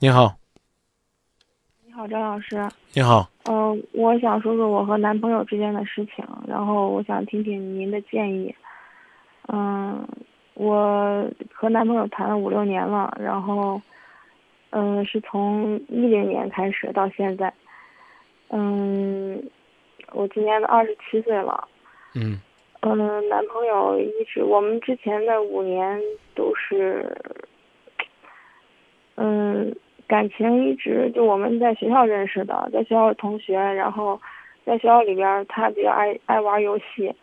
你好，你好，张老师。你好。嗯，我想说说我和男朋友之间的事情，然后我想听听您的建议。嗯，我和男朋友谈了五六年了，然后，嗯，是从一零年开始到现在。嗯，我今年二十七岁了。嗯。嗯，男朋友一直，我们之前的五年都是，嗯，感情一直就我们在学校认识的，在学校同学，然后在学校里边他比较爱爱玩游戏，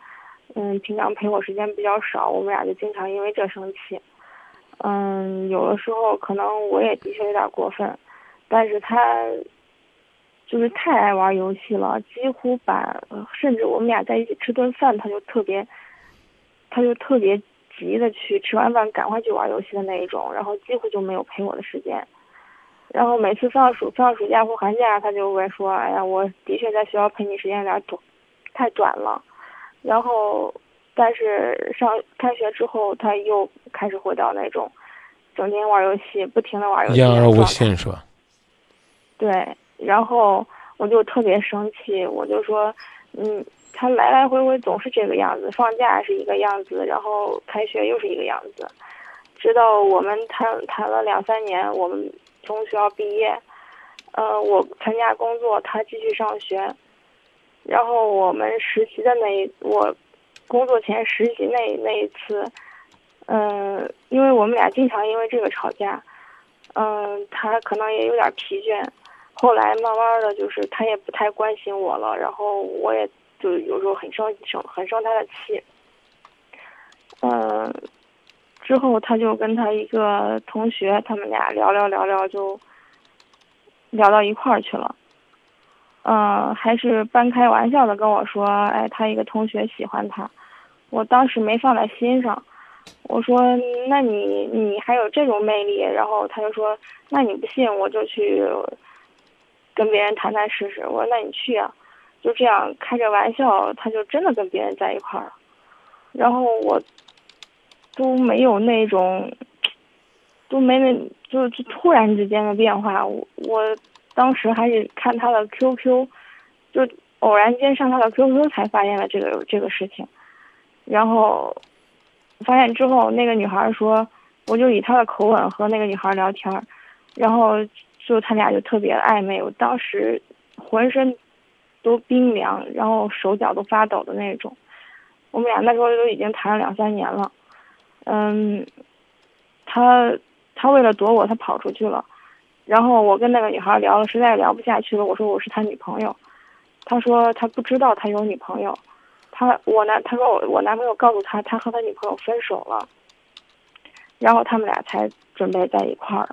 嗯，平常陪我时间比较少，我们俩就经常因为这生气。嗯，有的时候可能我也的确有点过分，但是他。就是太爱玩游戏了，几乎把，甚至我们俩在一起吃顿饭，他就特别，他就特别急的去吃完饭赶快去玩游戏的那一种，然后几乎就没有陪我的时间。然后每次放暑放暑假或寒假，他就会说：“哎呀，我的确在学校陪你时间有点短，太短了。”然后，但是上开学之后，他又开始回到那种整天玩游戏、不停的玩游戏。言而无信是吧？对。然后我就特别生气，我就说，嗯，他来来回回总是这个样子，放假是一个样子，然后开学又是一个样子，直到我们谈谈了两三年，我们从学校毕业，呃，我参加工作，他继续上学，然后我们实习的那一我工作前实习那那一次，嗯，因为我们俩经常因为这个吵架，嗯，他可能也有点疲倦。后来慢慢的就是他也不太关心我了，然后我也就有时候很生生很生他的气。嗯，之后他就跟他一个同学，他们俩聊聊聊聊就聊到一块儿去了。嗯，还是半开玩笑的跟我说，哎，他一个同学喜欢他，我当时没放在心上。我说，那你你还有这种魅力？然后他就说，那你不信我就去。跟别人谈谈试试，我说那你去啊，就这样开着玩笑，他就真的跟别人在一块儿了。然后我都没有那种，都没那，就就突然之间的变化。我我当时还是看他的 QQ，就偶然间上他的 QQ 才发现了这个这个事情。然后发现之后，那个女孩说，我就以他的口吻和那个女孩聊天，然后。就他俩就特别暧昧，我当时浑身都冰凉，然后手脚都发抖的那种。我们俩那时候都已经谈了两三年了，嗯，他他为了躲我，他跑出去了。然后我跟那个女孩聊了，实在聊不下去了，我说我是他女朋友。他说他不知道他有女朋友，他我男他说我我男朋友告诉他他和他女朋友分手了，然后他们俩才准备在一块儿。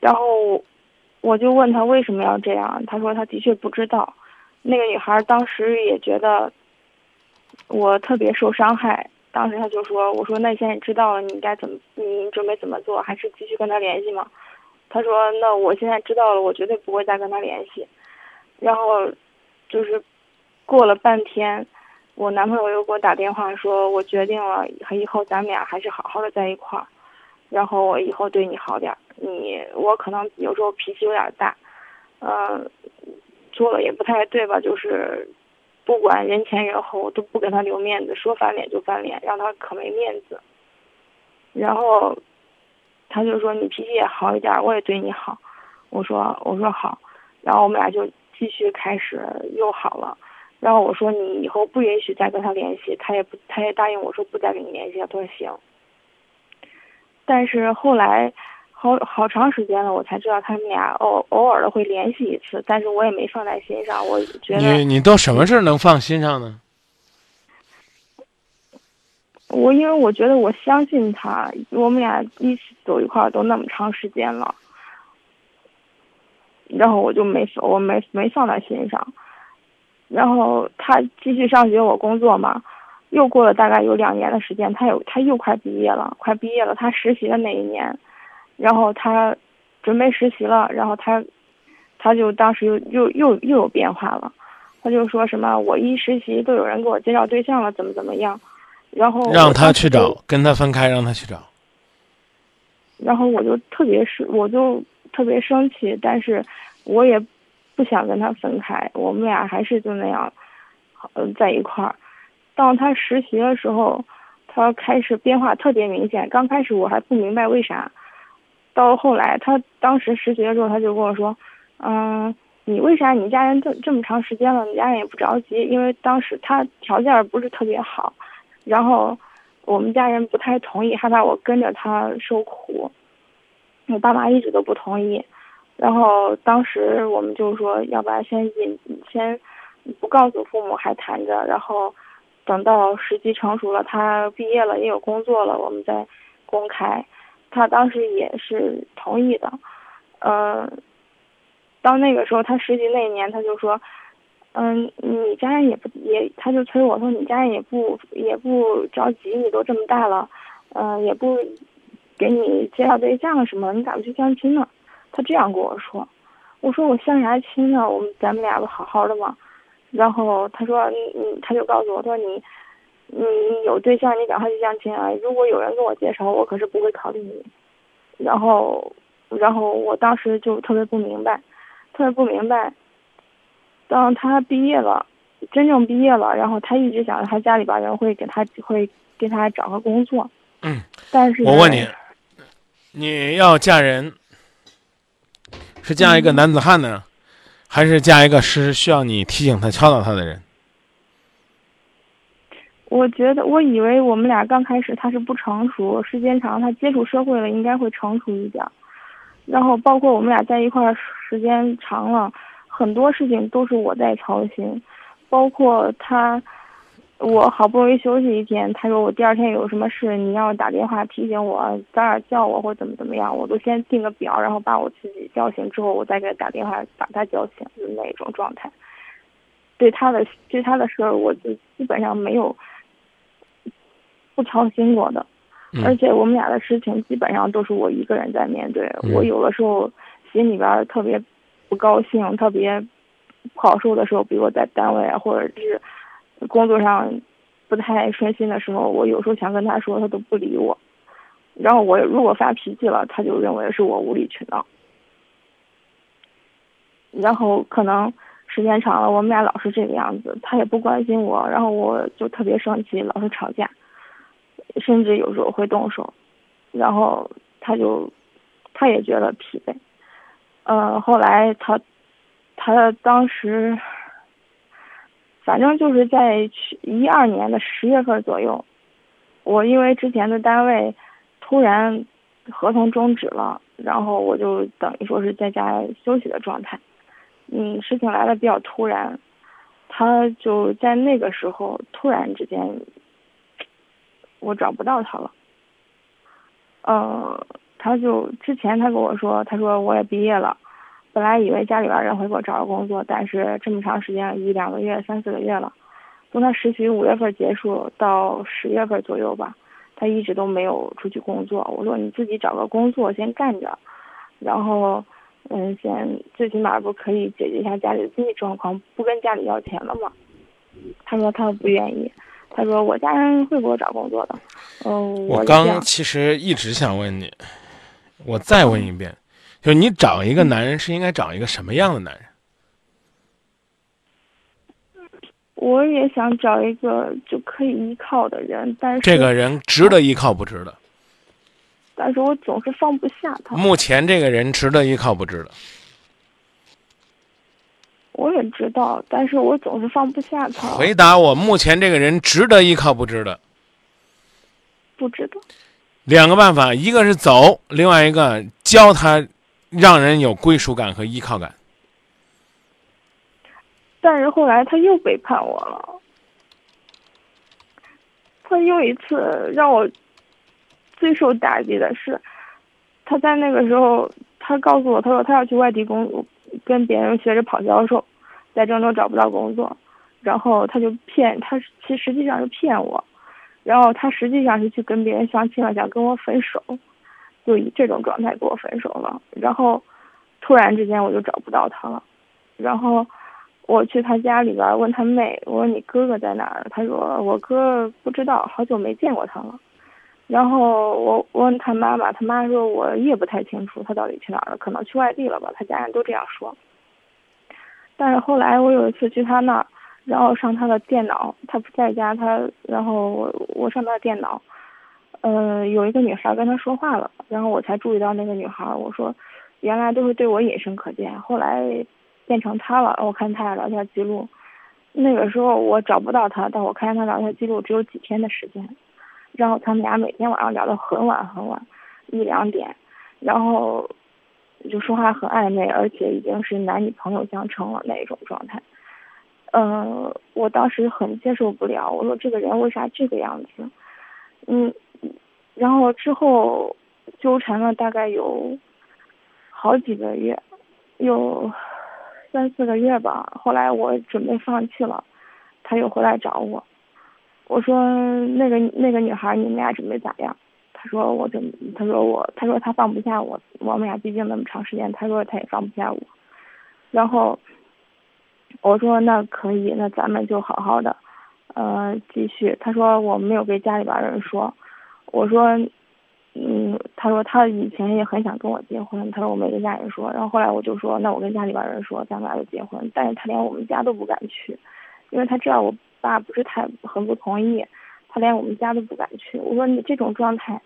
然后，我就问他为什么要这样，他说他的确不知道。那个女孩当时也觉得我特别受伤害，当时他就说：“我说那现在知道了，你该怎么？你准备怎么做？还是继续跟他联系吗？”他说：“那我现在知道了，我绝对不会再跟他联系。”然后就是过了半天，我男朋友又给我打电话说：“我决定了，以后咱们俩还是好好的在一块儿。”然后我以后对你好点儿，你我可能有时候脾气有点大，嗯，做了也不太对吧？就是不管人前人后我都不给他留面子，说翻脸就翻脸，让他可没面子。然后他就说你脾气也好一点，我也对你好。我说我说好，然后我们俩就继续开始又好了。然后我说你以后不允许再跟他联系，他也不他也答应我说不再跟你联系。他说行。但是后来，好好长时间了，我才知道他们俩偶偶尔的会联系一次，但是我也没放在心上。我觉得你你都什么事能放心上呢？我因为我觉得我相信他，我们俩一起走一块儿都那么长时间了，然后我就没我没没放在心上。然后他继续上学，我工作嘛。又过了大概有两年的时间，他有他又快毕业了，快毕业了。他实习的那一年，然后他准备实习了，然后他他就当时又又又又有变化了，他就说什么我一实习都有人给我介绍对象了，怎么怎么样，然后让他去找，跟他分开，让他去找。然后我就特别是，我就特别生气，但是我也不想跟他分开，我们俩还是就那样，呃，在一块儿。当他实习的时候，他开始变化特别明显。刚开始我还不明白为啥，到后来他当时实习的时候，他就跟我说：“嗯，你为啥你家人这这么长时间了，你家人也不着急？因为当时他条件不是特别好，然后我们家人不太同意，害怕我跟着他受苦。我爸妈一直都不同意。然后当时我们就说，要不然先隐先不告诉父母，还谈着，然后。”等到时机成熟了，他毕业了也有工作了，我们再公开。他当时也是同意的。嗯，到那个时候，他实习那一年，他就说：“嗯，你家人也不也，他就催我说，你家人也不也不着急，你都这么大了，嗯，也不给你介绍对象什么，你咋不去相亲呢？”他这样跟我说。我说：“我相啥亲呢？我们咱们俩不好好的吗？”然后他说，你他就告诉我，说你，你有对象，你赶快去相亲啊！如果有人跟我介绍，我可是不会考虑你。然后，然后我当时就特别不明白，特别不明白。当他毕业了，真正毕业了，然后他一直想着他家里边人会给他会给他找个工作。嗯。但是。我问你，你要嫁人，是嫁一个男子汉呢？还是嫁一个是需要你提醒他、敲导他的人。我觉得，我以为我们俩刚开始他是不成熟，时间长他接触社会了，应该会成熟一点。然后，包括我们俩在一块儿时间长了，很多事情都是我在操心，包括他。我好不容易休息一天，他说我第二天有什么事，你要打电话提醒我，早点叫我或怎么怎么样，我都先定个表，然后把我自己叫醒之后，我再给他打电话把他叫醒的那种状态。对他的对他的事儿，我就基本上没有不操心过的，而且我们俩的事情基本上都是我一个人在面对。我有的时候心里边特别不高兴、特别不好受的时候，比如我在单位啊，或者是。工作上不太顺心的时候，我有时候想跟他说，他都不理我。然后我如果发脾气了，他就认为是我无理取闹。然后可能时间长了，我们俩老是这个样子，他也不关心我，然后我就特别生气，老是吵架，甚至有时候会动手。然后他就他也觉得疲惫。呃，后来他他当时。反正就是在去一二年的十月份左右，我因为之前的单位突然合同终止了，然后我就等于说是在家休息的状态。嗯，事情来的比较突然，他就在那个时候突然之间，我找不到他了。呃，他就之前他跟我说，他说我也毕业了。本来以为家里边人会给我找个工作，但是这么长时间，一两个月、三四个月了，从他实习五月份结束到十月份左右吧，他一直都没有出去工作。我说你自己找个工作先干着，然后，嗯，先最起码不可以解决一下家里的经济状况，不跟家里要钱了吗？他说他不愿意，他说我家人会给我找工作的。嗯，我刚其实一直想问你，我再问一遍。就是你找一个男人是应该找一个什么样的男人？我也想找一个就可以依靠的人，但是这个人值得依靠不值得？但是我总是放不下他。目前这个人值得依靠不值得？我也知道，但是我总是放不下他。回答我，目前这个人值得依靠不值得？不值得。两个办法，一个是走，另外一个教他。让人有归属感和依靠感，但是后来他又背叛我了。他又一次让我最受打击的是，他在那个时候，他告诉我，他说他要去外地工作，跟别人学着跑销售，在郑州找不到工作，然后他就骗他，其实实际上是骗我，然后他实际上是去跟别人相亲了，想跟我分手。就以这种状态跟我分手了，然后突然之间我就找不到他了，然后我去他家里边问他妹，我说你哥哥在哪儿？他说我哥不知道，好久没见过他了。然后我问他妈妈，他妈说我也不太清楚他到底去哪儿了，可能去外地了吧，他家人都这样说。但是后来我有一次去他那儿，然后上他的电脑，他不在家，他然后我我上他的电脑，呃，有一个女孩跟他说话了，然后我才注意到那个女孩，我说原来都是对我隐身可见，后来变成他了，我看他俩聊天记录，那个时候我找不到他，但我看见他聊天记录只有几天的时间，然后他们俩每天晚上聊到很晚很晚，一两点，然后。就说话很暧昧，而且已经是男女朋友相称了那一种状态。嗯，我当时很接受不了，我说这个人为啥这个样子？嗯，然后之后纠缠了大概有好几个月，有三四个月吧。后来我准备放弃了，他又回来找我，我说那个那个女孩，你们俩准备咋样？他说我怎么？他说我，他说他放不下我。我们俩毕竟那么长时间，他说他也放不下我。然后我说那可以，那咱们就好好的，呃，继续。他说我没有跟家里边人说。我说，嗯，他说他以前也很想跟我结婚。他说我没跟家人说。然后后来我就说，那我跟家里边人说，咱们俩就结婚。但是他连我们家都不敢去，因为他知道我爸不是太很不同意。他连我们家都不敢去，我说你这种状态，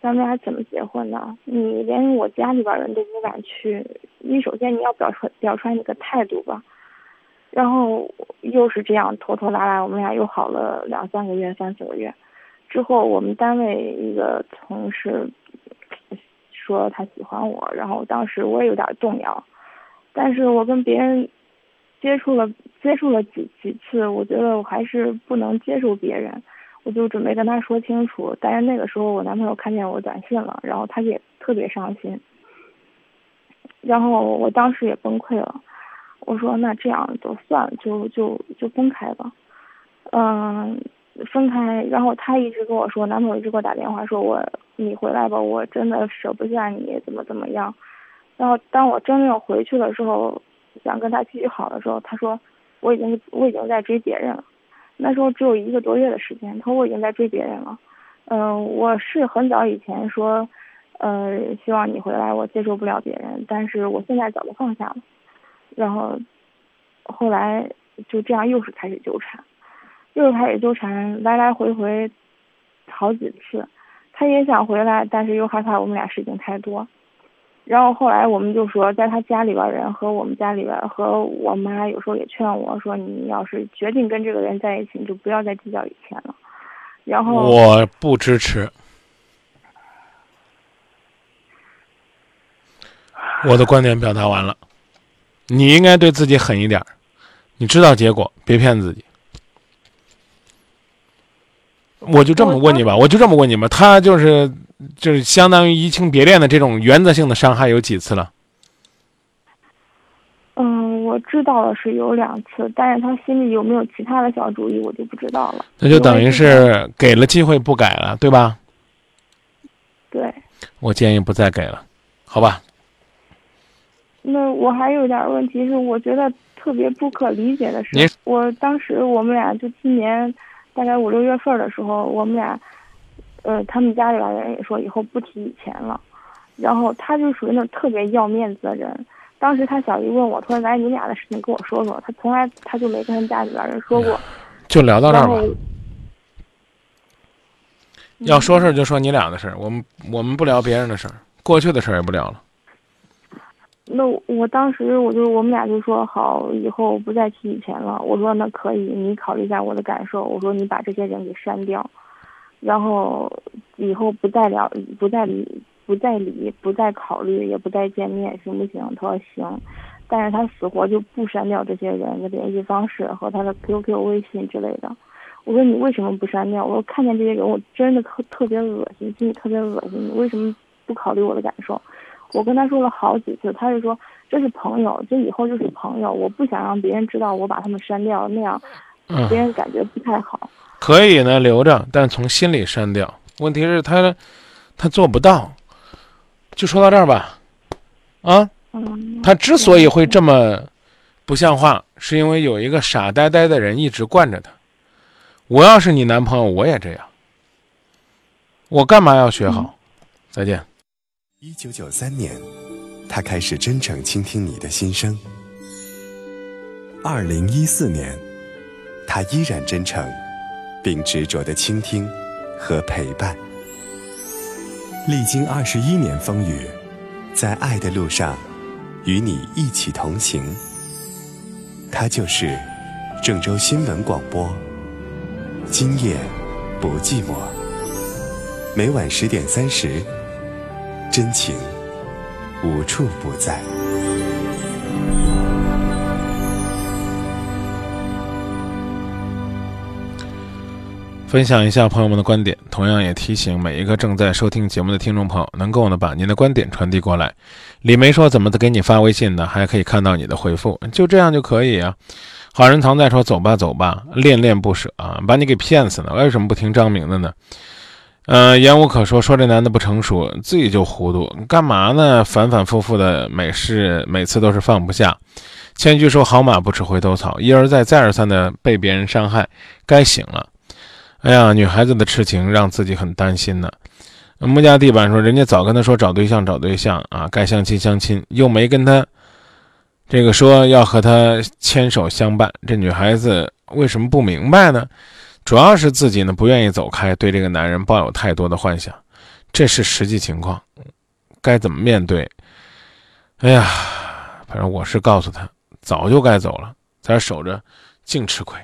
咱们俩怎么结婚呢？你连我家里边人都不敢去，你首先你要表出表出来你的态度吧。然后又是这样拖拖拉拉，我们俩又好了两三个月、三四个月。之后我们单位一个同事说他喜欢我，然后当时我也有点动摇，但是我跟别人接触了接触了几几次，我觉得我还是不能接受别人。我就准备跟他说清楚，但是那个时候我男朋友看见我短信了，然后他也特别伤心，然后我当时也崩溃了，我说那这样就算了，就就就分开吧，嗯，分开，然后他一直跟我说，男朋友一直给我打电话说我你回来吧，我真的舍不下你，怎么怎么样，然后当我真的要回去的时候，想跟他继续好的时候，他说我已经我已经在追别人了。那时候只有一个多月的时间，他说我已经在追别人了。嗯，我是很早以前说，呃，希望你回来，我接受不了别人，但是我现在早就放下了。然后后来就这样又是开始纠缠，又是开始纠缠，来来回回好几次。他也想回来，但是又害怕我们俩事情太多。然后后来我们就说，在他家里边人和我们家里边和我妈有时候也劝我说，你要是决定跟这个人在一起，你就不要再计较以前了。然后我不支持，我的观点表达完了。你应该对自己狠一点，你知道结果，别骗自己。我就这么问你吧，我就这么问你吧，他就是。就是相当于移情别恋的这种原则性的伤害有几次了？嗯，我知道的是有两次，但是他心里有没有其他的小主意，我就不知道了。那就等于是给了机会不改了，对吧？对。我建议不再给了，好吧？那我还有点问题是，我觉得特别不可理解的是，我当时我们俩就今年大概五六月份的时候，我们俩。呃，他们家里边人也说以后不提以前了，然后他就属于那种特别要面子的人。当时他小姨问我，他说：“来，你俩的事情跟我说说。”他从来他就没跟他家里边人说过。就聊到这儿吧。要说事儿就说你俩的事儿，我们我们不聊别人的事儿，过去的事儿也不聊了。那我当时我就我们俩就说好，以后不再提以前了。我说那可以，你考虑一下我的感受。我说你把这些人给删掉。然后以后不再聊，不再理，不再理，不再考虑，也不再见面，行不行？他说行，但是他死活就不删掉这些人的联系方式和他的 QQ、微信之类的。我说你为什么不删掉？我说看见这些人我真的特特别恶心，心里特别恶心。你为什么不考虑我的感受？我跟他说了好几次，他就说这是朋友，这以后就是朋友，我不想让别人知道我把他们删掉，那样别人感觉不太好。可以呢，留着，但从心里删掉。问题是，他他做不到。就说到这儿吧，啊，他之所以会这么不像话，是因为有一个傻呆呆的人一直惯着他。我要是你男朋友，我也这样。我干嘛要学好？再见。一九九三年，他开始真诚倾听你的心声。二零一四年，他依然真诚，并执着的倾听和陪伴。历经二十一年风雨，在爱的路上，与你一起同行。他就是郑州新闻广播。今夜不寂寞。每晚十点三十，真情无处不在。分享一下朋友们的观点，同样也提醒每一个正在收听节目的听众朋友，能够呢把您的观点传递过来。李梅说：“怎么的给你发微信呢？还可以看到你的回复，就这样就可以啊。”好人藏在说：“走吧，走吧，恋恋不舍啊，把你给骗死了。为什么不听张明的呢？”呃，言无可说，说这男的不成熟，自己就糊涂，干嘛呢？反反复复的每事，每次都是放不下。千句说：“好马不吃回头草。”一而再，再而三的被别人伤害，该醒了。哎呀，女孩子的痴情让自己很担心呢。木家地板说，人家早跟他说找对象找对象啊，该相亲相亲，又没跟他这个说要和他牵手相伴。这女孩子为什么不明白呢？主要是自己呢不愿意走开，对这个男人抱有太多的幻想，这是实际情况。该怎么面对？哎呀，反正我是告诉他，早就该走了，在这守着，净吃亏。